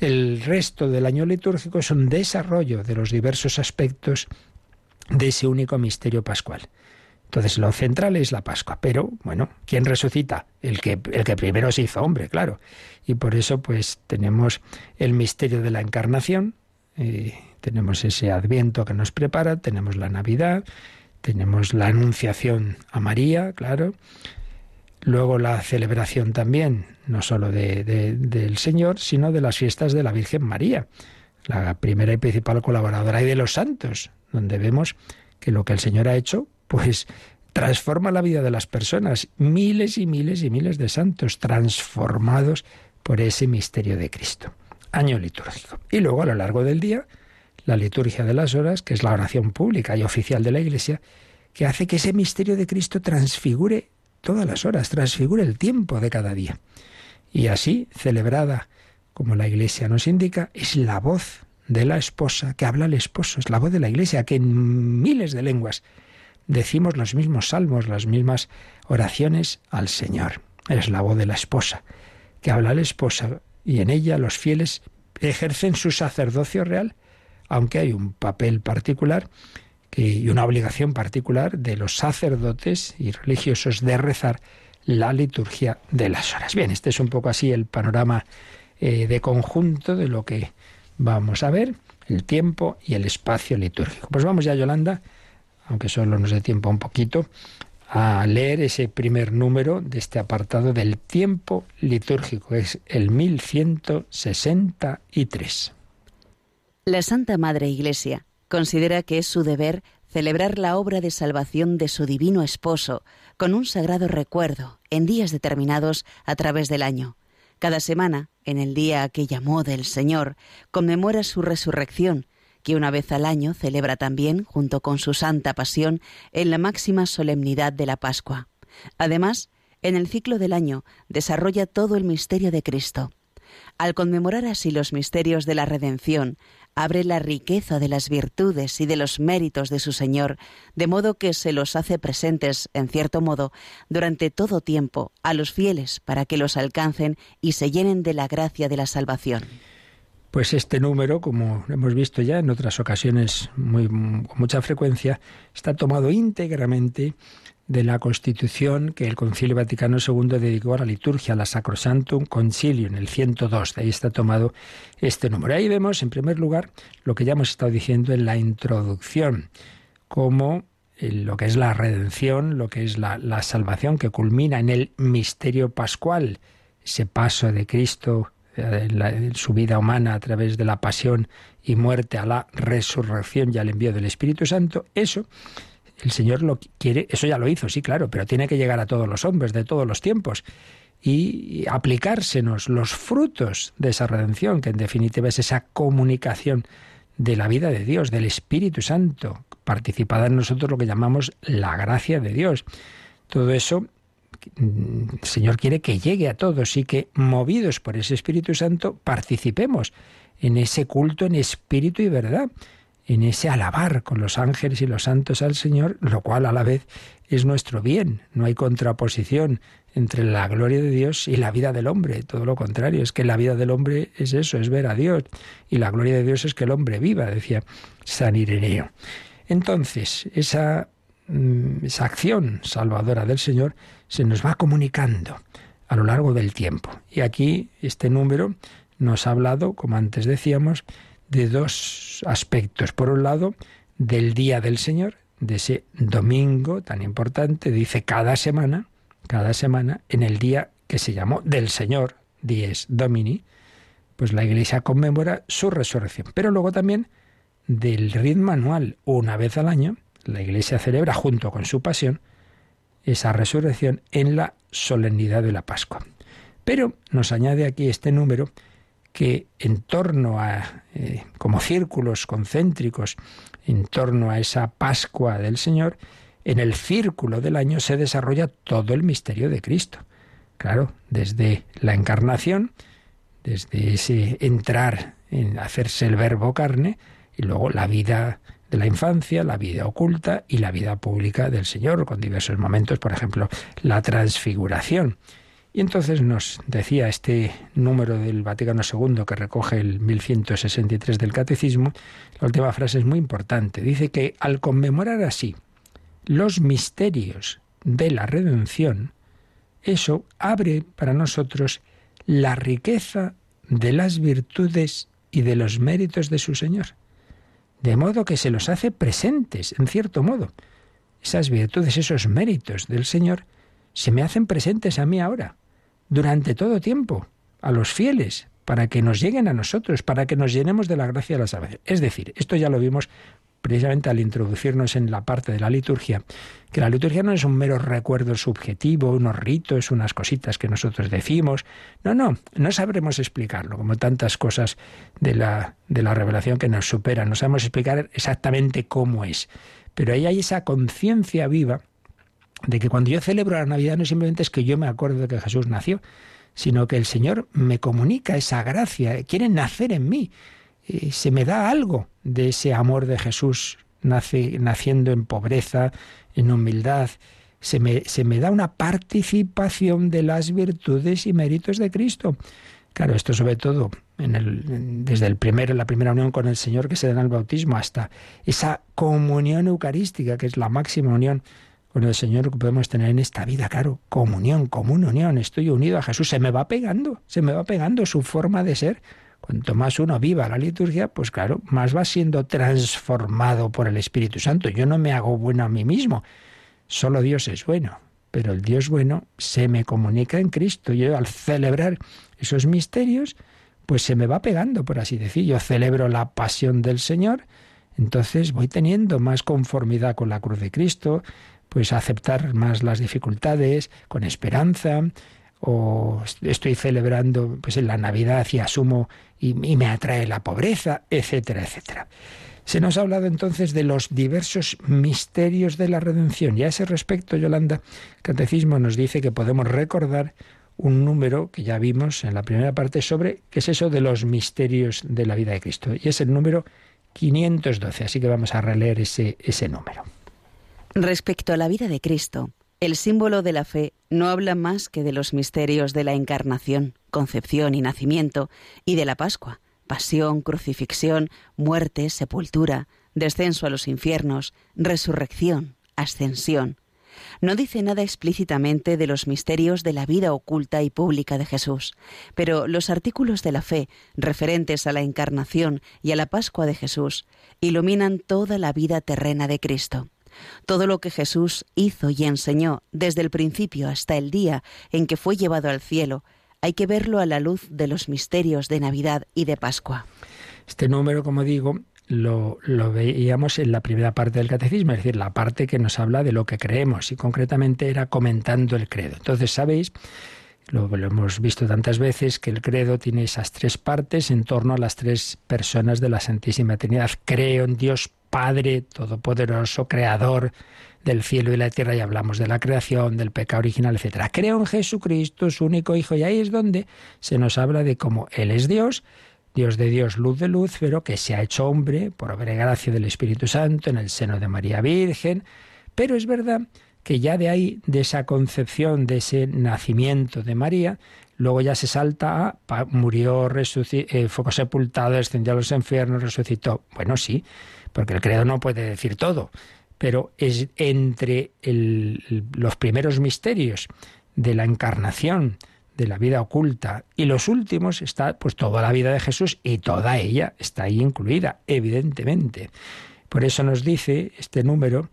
El resto del año litúrgico es un desarrollo de los diversos aspectos de ese único misterio pascual. Entonces lo central es la Pascua, pero bueno, ¿quién resucita? El que, el que primero se hizo hombre, claro. Y por eso pues tenemos el misterio de la encarnación, eh, tenemos ese adviento que nos prepara, tenemos la Navidad, tenemos la anunciación a María, claro. Luego la celebración también, no solo de, del Señor, sino de las fiestas de la Virgen María, la primera y principal colaboradora y de los santos, donde vemos que lo que el Señor ha hecho, pues transforma la vida de las personas. Miles y miles y miles de santos transformados por ese misterio de Cristo. Año litúrgico. Y luego a lo largo del día, la liturgia de las horas, que es la oración pública y oficial de la Iglesia, que hace que ese misterio de Cristo transfigure todas las horas, transfigure el tiempo de cada día. Y así, celebrada como la Iglesia nos indica, es la voz de la esposa que habla al esposo, es la voz de la Iglesia que en miles de lenguas decimos los mismos salmos, las mismas oraciones al Señor. Es la voz de la esposa que habla al esposo y en ella los fieles ejercen su sacerdocio real aunque hay un papel particular y una obligación particular de los sacerdotes y religiosos de rezar la liturgia de las horas. Bien, este es un poco así el panorama eh, de conjunto de lo que vamos a ver. el tiempo y el espacio litúrgico. Pues vamos ya, Yolanda, aunque solo nos dé tiempo un poquito, a leer ese primer número de este apartado del tiempo litúrgico, es el 1163. La Santa Madre Iglesia considera que es su deber celebrar la obra de salvación de su divino esposo con un sagrado recuerdo en días determinados a través del año. Cada semana, en el día que llamó del Señor, conmemora su resurrección, que una vez al año celebra también, junto con su Santa Pasión, en la máxima solemnidad de la Pascua. Además, en el ciclo del año desarrolla todo el misterio de Cristo. Al conmemorar así los misterios de la redención, abre la riqueza de las virtudes y de los méritos de su Señor, de modo que se los hace presentes, en cierto modo, durante todo tiempo a los fieles para que los alcancen y se llenen de la gracia de la salvación. Pues este número, como hemos visto ya en otras ocasiones muy, con mucha frecuencia, está tomado íntegramente de la Constitución que el Concilio Vaticano II dedicó a la liturgia, a la Sacrosantum Concilium, el 102. De ahí está tomado este número. Ahí vemos, en primer lugar, lo que ya hemos estado diciendo en la introducción, como lo que es la redención, lo que es la, la salvación que culmina en el misterio pascual, ese paso de Cristo eh, en su vida humana a través de la pasión y muerte a la resurrección y al envío del Espíritu Santo, eso el Señor lo quiere, eso ya lo hizo, sí, claro, pero tiene que llegar a todos los hombres de todos los tiempos y aplicársenos los frutos de esa redención, que en definitiva es esa comunicación de la vida de Dios, del Espíritu Santo, participada en nosotros lo que llamamos la gracia de Dios. Todo eso mm, el Señor quiere que llegue a todos y que, movidos por ese Espíritu Santo, participemos en ese culto en espíritu y verdad en ese alabar con los ángeles y los santos al Señor, lo cual a la vez es nuestro bien. No hay contraposición entre la gloria de Dios y la vida del hombre. Todo lo contrario, es que la vida del hombre es eso, es ver a Dios. Y la gloria de Dios es que el hombre viva, decía San Ireneo. Entonces, esa, mm, esa acción salvadora del Señor se nos va comunicando a lo largo del tiempo. Y aquí este número nos ha hablado, como antes decíamos, de dos aspectos. Por un lado, del Día del Señor, de ese domingo tan importante, dice cada semana, cada semana, en el día que se llamó del Señor, Dies Domini, pues la Iglesia conmemora su resurrección. Pero luego también del ritmo anual, una vez al año, la Iglesia celebra junto con su pasión esa resurrección en la solemnidad de la Pascua. Pero nos añade aquí este número que en torno a, eh, como círculos concéntricos, en torno a esa Pascua del Señor, en el círculo del año se desarrolla todo el misterio de Cristo. Claro, desde la encarnación, desde ese entrar en hacerse el verbo carne, y luego la vida de la infancia, la vida oculta y la vida pública del Señor, con diversos momentos, por ejemplo, la transfiguración. Y entonces nos decía este número del Vaticano II que recoge el 1163 del Catecismo, la última frase es muy importante. Dice que al conmemorar así los misterios de la redención, eso abre para nosotros la riqueza de las virtudes y de los méritos de su Señor. De modo que se los hace presentes, en cierto modo. Esas virtudes, esos méritos del Señor, se me hacen presentes a mí ahora durante todo tiempo a los fieles, para que nos lleguen a nosotros, para que nos llenemos de la gracia de la salvación. Es decir, esto ya lo vimos precisamente al introducirnos en la parte de la liturgia, que la liturgia no es un mero recuerdo subjetivo, unos ritos, unas cositas que nosotros decimos. No, no, no sabremos explicarlo, como tantas cosas de la, de la revelación que nos superan. No sabemos explicar exactamente cómo es. Pero ahí hay esa conciencia viva de que cuando yo celebro la Navidad no simplemente es que yo me acuerdo de que Jesús nació, sino que el Señor me comunica esa gracia, quiere nacer en mí. Eh, se me da algo de ese amor de Jesús nace, naciendo en pobreza, en humildad. Se me, se me da una participación de las virtudes y méritos de Cristo. Claro, esto sobre todo en el, desde el primero, la primera unión con el Señor que se da en el bautismo hasta esa comunión eucarística, que es la máxima unión con el Señor que podemos tener en esta vida, claro, comunión, común unión, estoy unido a Jesús, se me va pegando, se me va pegando su forma de ser Cuanto más uno viva la liturgia, pues claro, más va siendo transformado por el Espíritu Santo. Yo no me hago bueno a mí mismo, solo Dios es bueno, pero el Dios bueno se me comunica en Cristo. Yo al celebrar esos misterios, pues se me va pegando, por así decir. Yo celebro la pasión del Señor, entonces voy teniendo más conformidad con la cruz de Cristo, pues aceptar más las dificultades con esperanza, o estoy celebrando pues en la Navidad y asumo y, me atrae la pobreza, etcétera, etcétera. Se nos ha hablado entonces de los diversos misterios de la redención y a ese respecto, Yolanda, el Catecismo nos dice que podemos recordar un número que ya vimos en la primera parte sobre qué es eso de los misterios de la vida de Cristo y es el número 512, así que vamos a releer ese, ese número. Respecto a la vida de Cristo, el símbolo de la fe no habla más que de los misterios de la encarnación, concepción y nacimiento, y de la Pascua, pasión, crucifixión, muerte, sepultura, descenso a los infiernos, resurrección, ascensión. No dice nada explícitamente de los misterios de la vida oculta y pública de Jesús, pero los artículos de la fe referentes a la encarnación y a la Pascua de Jesús iluminan toda la vida terrena de Cristo. Todo lo que Jesús hizo y enseñó desde el principio hasta el día en que fue llevado al cielo, hay que verlo a la luz de los misterios de Navidad y de Pascua. Este número, como digo, lo, lo, veíamos en la primera parte del catecismo, es decir, la parte que nos habla de lo que creemos y concretamente era comentando el credo. Entonces, sabéis, lo, lo, hemos visto tantas veces, que el credo tiene esas tres partes en torno a las tres personas de la Santísima Trinidad. Creo en Dios Padre Todopoderoso, Creador del cielo y la tierra, y hablamos de la creación, del pecado original, etc. Creo en Jesucristo, su único Hijo, y ahí es donde se nos habla de cómo Él es Dios, Dios de Dios, luz de luz, pero que se ha hecho hombre por obra y gracia del Espíritu Santo en el seno de María Virgen. Pero es verdad que ya de ahí, de esa concepción, de ese nacimiento de María, luego ya se salta a murió, eh, fue sepultado, descendió a los infiernos, resucitó. Bueno, sí, porque el credo no puede decir todo, pero es entre el, los primeros misterios de la encarnación, de la vida oculta y los últimos está pues toda la vida de Jesús y toda ella está ahí incluida, evidentemente. Por eso nos dice este número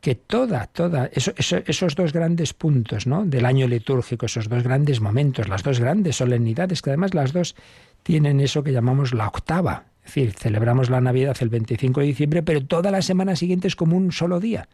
que toda, toda, eso, eso, esos dos grandes puntos ¿no? del año litúrgico, esos dos grandes momentos, las dos grandes solemnidades, que además las dos tienen eso que llamamos la octava, es decir, celebramos la Navidad el 25 de diciembre, pero toda la semana siguiente es como un solo día,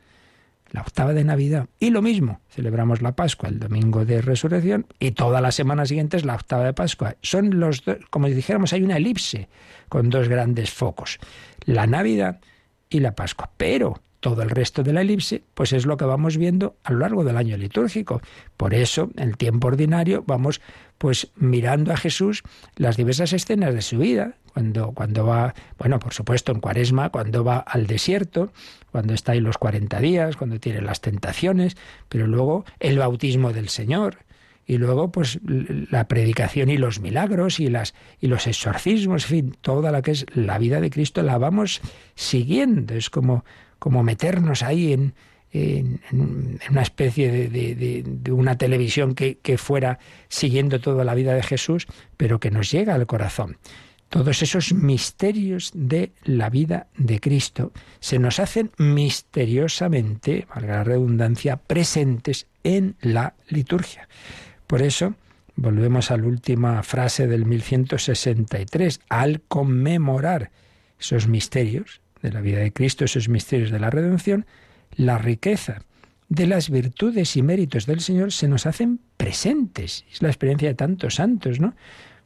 la octava de Navidad. Y lo mismo, celebramos la Pascua el domingo de Resurrección y toda la semana siguiente es la octava de Pascua. Son los dos, como dijéramos, hay una elipse con dos grandes focos, la Navidad y la Pascua. Pero todo el resto de la elipse, pues es lo que vamos viendo a lo largo del año litúrgico. Por eso, en el tiempo ordinario, vamos pues mirando a Jesús las diversas escenas de su vida, cuando, cuando va, bueno, por supuesto en cuaresma, cuando va al desierto, cuando está ahí los 40 días, cuando tiene las tentaciones, pero luego el bautismo del Señor, y luego pues la predicación y los milagros y las y los exorcismos, en fin, toda la que es la vida de Cristo la vamos siguiendo, es como como meternos ahí en, una especie de, de, de una televisión que, que, fuera siguiendo toda la vida de Jesús, pero que nos llega al corazón. Todos esos misterios de la vida de Cristo se nos hacen misteriosamente, valga la redundancia, presentes en la liturgia. Por eso, volvemos a la última frase del 1163, al conmemorar esos misterios, de la vida de Cristo, esos misterios de la redención, la riqueza de las virtudes y méritos del Señor se nos hacen presentes. Es la experiencia de tantos santos, ¿no?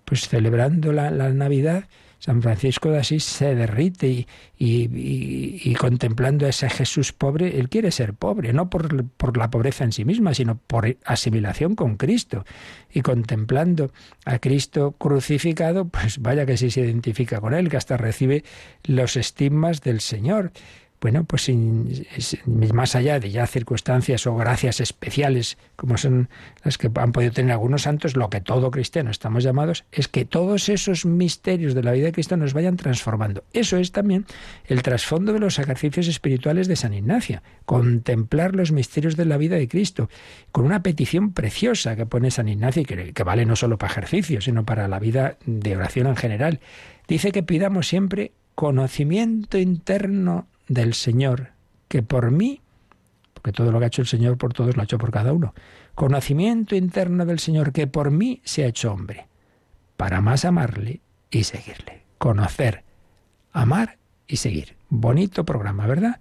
Pues celebrando la, la Navidad, San Francisco de Asís se derrite y, y, y, contemplando a ese Jesús pobre, él quiere ser pobre, no por, por, la pobreza en sí misma, sino por asimilación con Cristo. Y contemplando a Cristo crucificado, pues vaya que sí se identifica con él, que hasta recibe los estigmas del Señor. Bueno, pues sin- más allá de ya circunstancias o gracias especiales como son las que han podido tener algunos santos, lo que todo cristiano estamos llamados es que todos esos misterios de la vida de Cristo nos vayan transformando. Eso es también el trasfondo de los ejercicios espirituales de San Ignacio, contemplar los misterios de la vida de Cristo, con una petición preciosa que pone San Ignacio y que, que vale no solo para ejercicios, sino para la vida de oración en general. Dice que pidamos siempre conocimiento interno del Señor, que por mí, porque todo lo que ha hecho el Señor por todos lo ha hecho por cada uno, conocimiento interno del Señor, que por mí se ha hecho hombre, para más amarle y seguirle. Conocer, amar y seguir. Bonito programa, ¿verdad?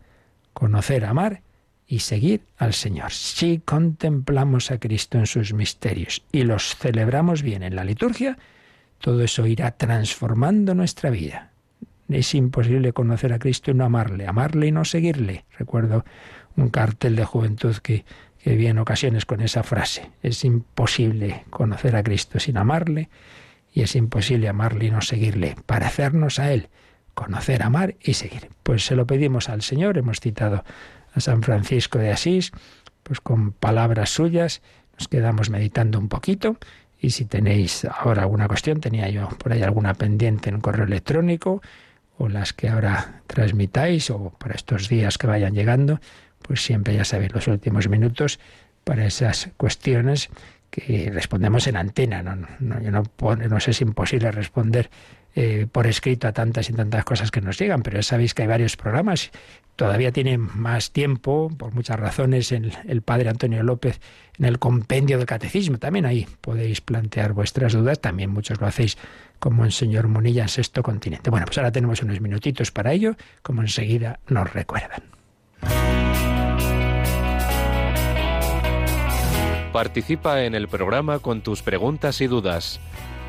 Conocer, amar y seguir al Señor. Si contemplamos a Cristo en sus misterios y los celebramos bien en la liturgia, todo eso irá transformando nuestra vida. Es imposible conocer a Cristo y no amarle, amarle y no seguirle. Recuerdo un cartel de juventud que, vi en ocasiones con esa frase. Es imposible conocer a Cristo sin amarle y es imposible amarle y no seguirle. Para hacernos a Él, conocer, amar y seguir. Pues se lo pedimos al Señor. Hemos citado a San Francisco de Asís, pues con palabras suyas nos quedamos meditando un poquito. Y si tenéis ahora alguna cuestión, tenía yo por ahí alguna pendiente en correo electrónico, o las que ahora transmitáis, o para estos días que vayan llegando, pues siempre ya sabéis los últimos minutos para esas cuestiones que respondemos en antena. No, no, yo no, no es imposible responder eh, por escrito a tantas y tantas cosas que nos llegan, pero ya sabéis que hay varios programas. Todavía tiene más tiempo, por muchas razones, el, el padre Antonio López en el compendio del catecismo. También ahí podéis plantear vuestras dudas. También muchos lo hacéis como en señor Munilla en Sexto Continente. Bueno, pues ahora tenemos unos minutitos para ello, como enseguida nos recuerdan. Participa en el programa con tus preguntas y dudas.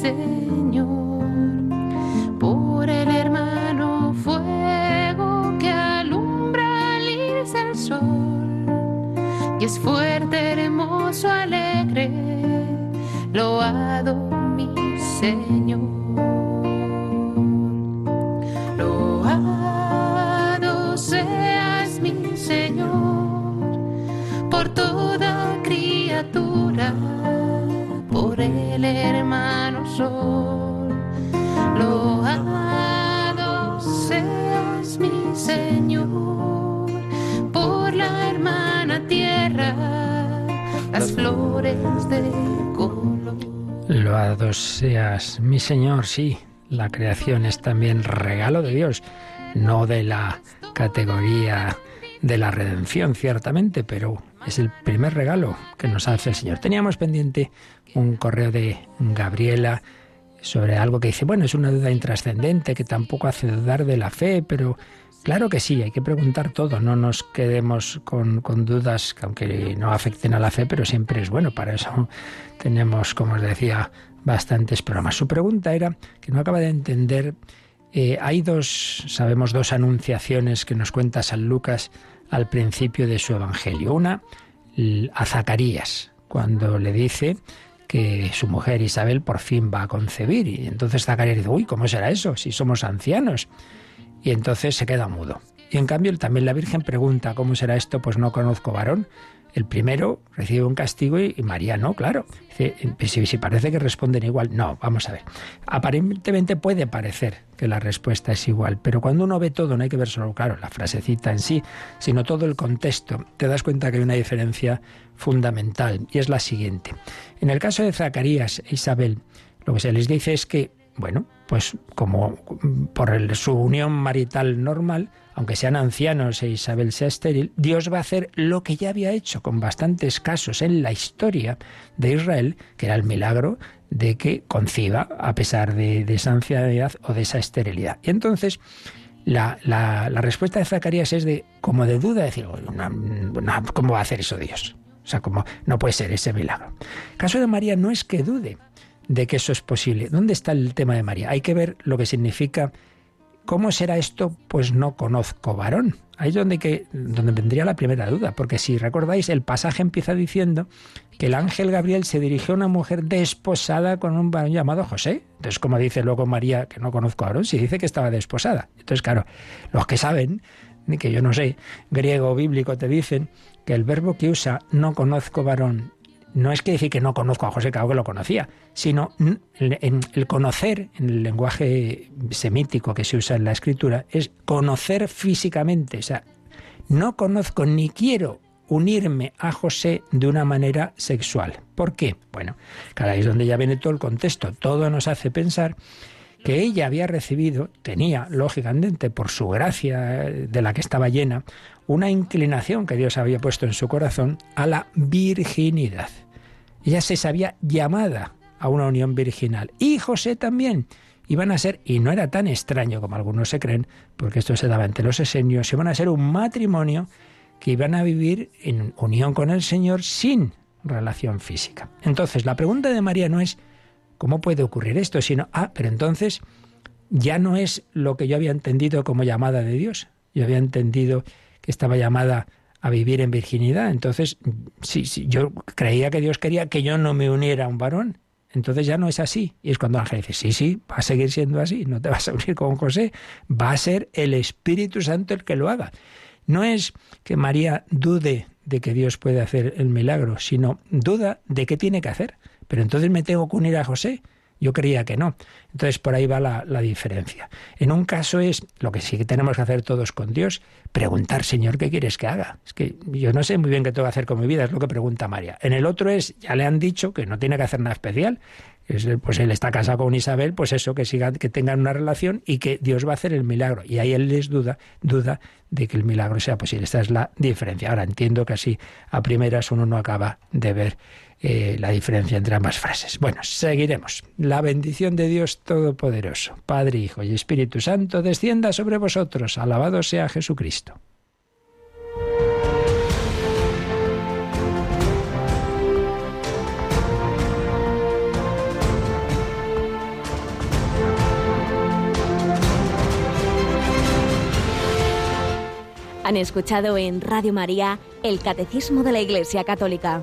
Señor. Por el hermano fuego que alumbra al irse el sol, y es fuerte, hermoso, alegre, loado mi Señor. Señor, sí, la creación es también regalo de Dios, no de la categoría de la redención, ciertamente, pero es el primer regalo que nos hace el Señor. Teníamos pendiente un correo de Gabriela sobre algo que dice, bueno, es una duda intrascendente que tampoco hace dudar de la fe, pero claro que sí, hay que preguntar todo, no nos quedemos con, con dudas que aunque no afecten a la fe, pero siempre es bueno, para eso tenemos, como os decía, bastantes programas. Su pregunta era que no acaba de entender, eh, hay dos, sabemos, dos anunciaciones que nos cuenta San Lucas al principio de su Evangelio. Una a Zacarías, cuando le dice que su mujer Isabel por fin va a concebir. Y entonces Zacarías dice, uy, ¿cómo será eso si somos ancianos? Y entonces se queda mudo. Y en cambio también la Virgen pregunta, ¿cómo será esto? Pues no conozco varón. El primero recibe un castigo y, María no, claro. Pues si, si, parece que responden igual, no, vamos a ver. Aparentemente puede parecer que la respuesta es igual, pero cuando uno ve todo, no hay que ver solo, claro, la frasecita en sí, sino todo el contexto, te das cuenta que hay una diferencia fundamental y es la siguiente. En el caso de Zacarías e Isabel, lo que se les dice es que, bueno, pues como por el, su unión marital normal, aunque sean ancianos e Isabel sea estéril, Dios va a hacer lo que ya había hecho con bastantes casos en la historia de Israel, que era el milagro de que conciba a pesar de, de esa ancianidad o de esa esterilidad. Y entonces la, la, respuesta de Zacarías es de como de duda, decir, ¿cómo va a hacer eso Dios? O sea, como no puede ser ese milagro. El caso de María no es que dude de que eso es posible. ¿Dónde está el tema de María? Hay que ver lo que significa ¿Cómo será esto? Pues no conozco varón. Ahí es donde, que, donde vendría la primera duda, porque si recordáis, el pasaje empieza diciendo que el ángel Gabriel se dirigió a una mujer desposada con un varón llamado José. Entonces, como dice luego María, que no conozco a varón, si dice que estaba desposada. Entonces, claro, los que saben, que yo no sé, griego o bíblico, te dicen que el verbo que usa no conozco varón no es que decir que no conozco a José, claro que lo conocía, sino en el conocer, en el lenguaje semítico que se usa en la escritura, es conocer físicamente. O sea, no conozco ni quiero unirme a José de una manera sexual. ¿Por qué? Bueno, cada ahí es donde ya viene todo el contexto. Todo nos hace pensar que ella había recibido, tenía, lógicamente, por su gracia de la que estaba llena, una inclinación que Dios había puesto en su corazón a la virginidad. Ella se sabía llamada a una unión virginal. Y José también. Iban a ser, y no era tan extraño como algunos se creen, porque esto se daba entre los esenios, iban a ser un matrimonio que iban a vivir en unión con el Señor sin relación física. Entonces, la pregunta de María no es ¿cómo puede ocurrir esto? Sino, ah, pero entonces ya no es lo que yo había entendido como llamada de Dios. Yo había entendido que estaba llamada a vivir en virginidad. Entonces, sí, sí, yo creía que Dios quería que yo no me uniera a un varón. Entonces ya no es así. Y es cuando Ángel dice, sí, sí, va a seguir siendo así, no te vas a unir con José, va a ser el Espíritu Santo el que lo haga. No es que María dude de que Dios puede hacer el milagro, sino duda de qué tiene que hacer. Pero entonces me tengo que unir a José. Yo creía que no. Entonces por ahí va la, diferencia. En un caso es lo que sí que tenemos que hacer todos con Dios, preguntar, Señor, ¿qué quieres que haga? Es que yo no sé muy bien qué tengo que hacer con mi vida, es lo que pregunta María. En el otro es, ya le han dicho que no tiene que hacer nada especial. Es, pues él está casado con Isabel, pues eso, que sigan, que tengan una relación y que Dios va a hacer el milagro. Y ahí él les duda, duda de que el milagro sea posible. Esta es la diferencia. Ahora entiendo que así a primeras uno no acaba de ver eh, la diferencia entre ambas frases. Bueno, seguiremos. La bendición de Dios Todopoderoso, Padre, Hijo y Espíritu Santo, descienda sobre vosotros. Alabado sea Jesucristo. Han escuchado en Radio María el Catecismo de la Iglesia Católica